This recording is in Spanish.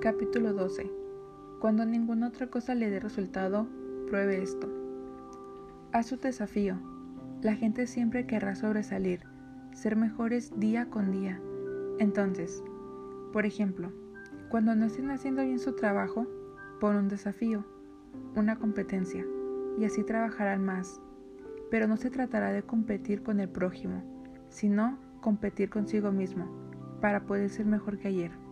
Capítulo 12. Cuando ninguna otra cosa le dé resultado, pruebe esto. Haz su desafío. La gente siempre querrá sobresalir, ser mejores día con día. Entonces, por ejemplo, cuando no estén haciendo bien su trabajo, pon un desafío, una competencia, y así trabajarán más. Pero no se tratará de competir con el prójimo, sino competir consigo mismo, para poder ser mejor que ayer.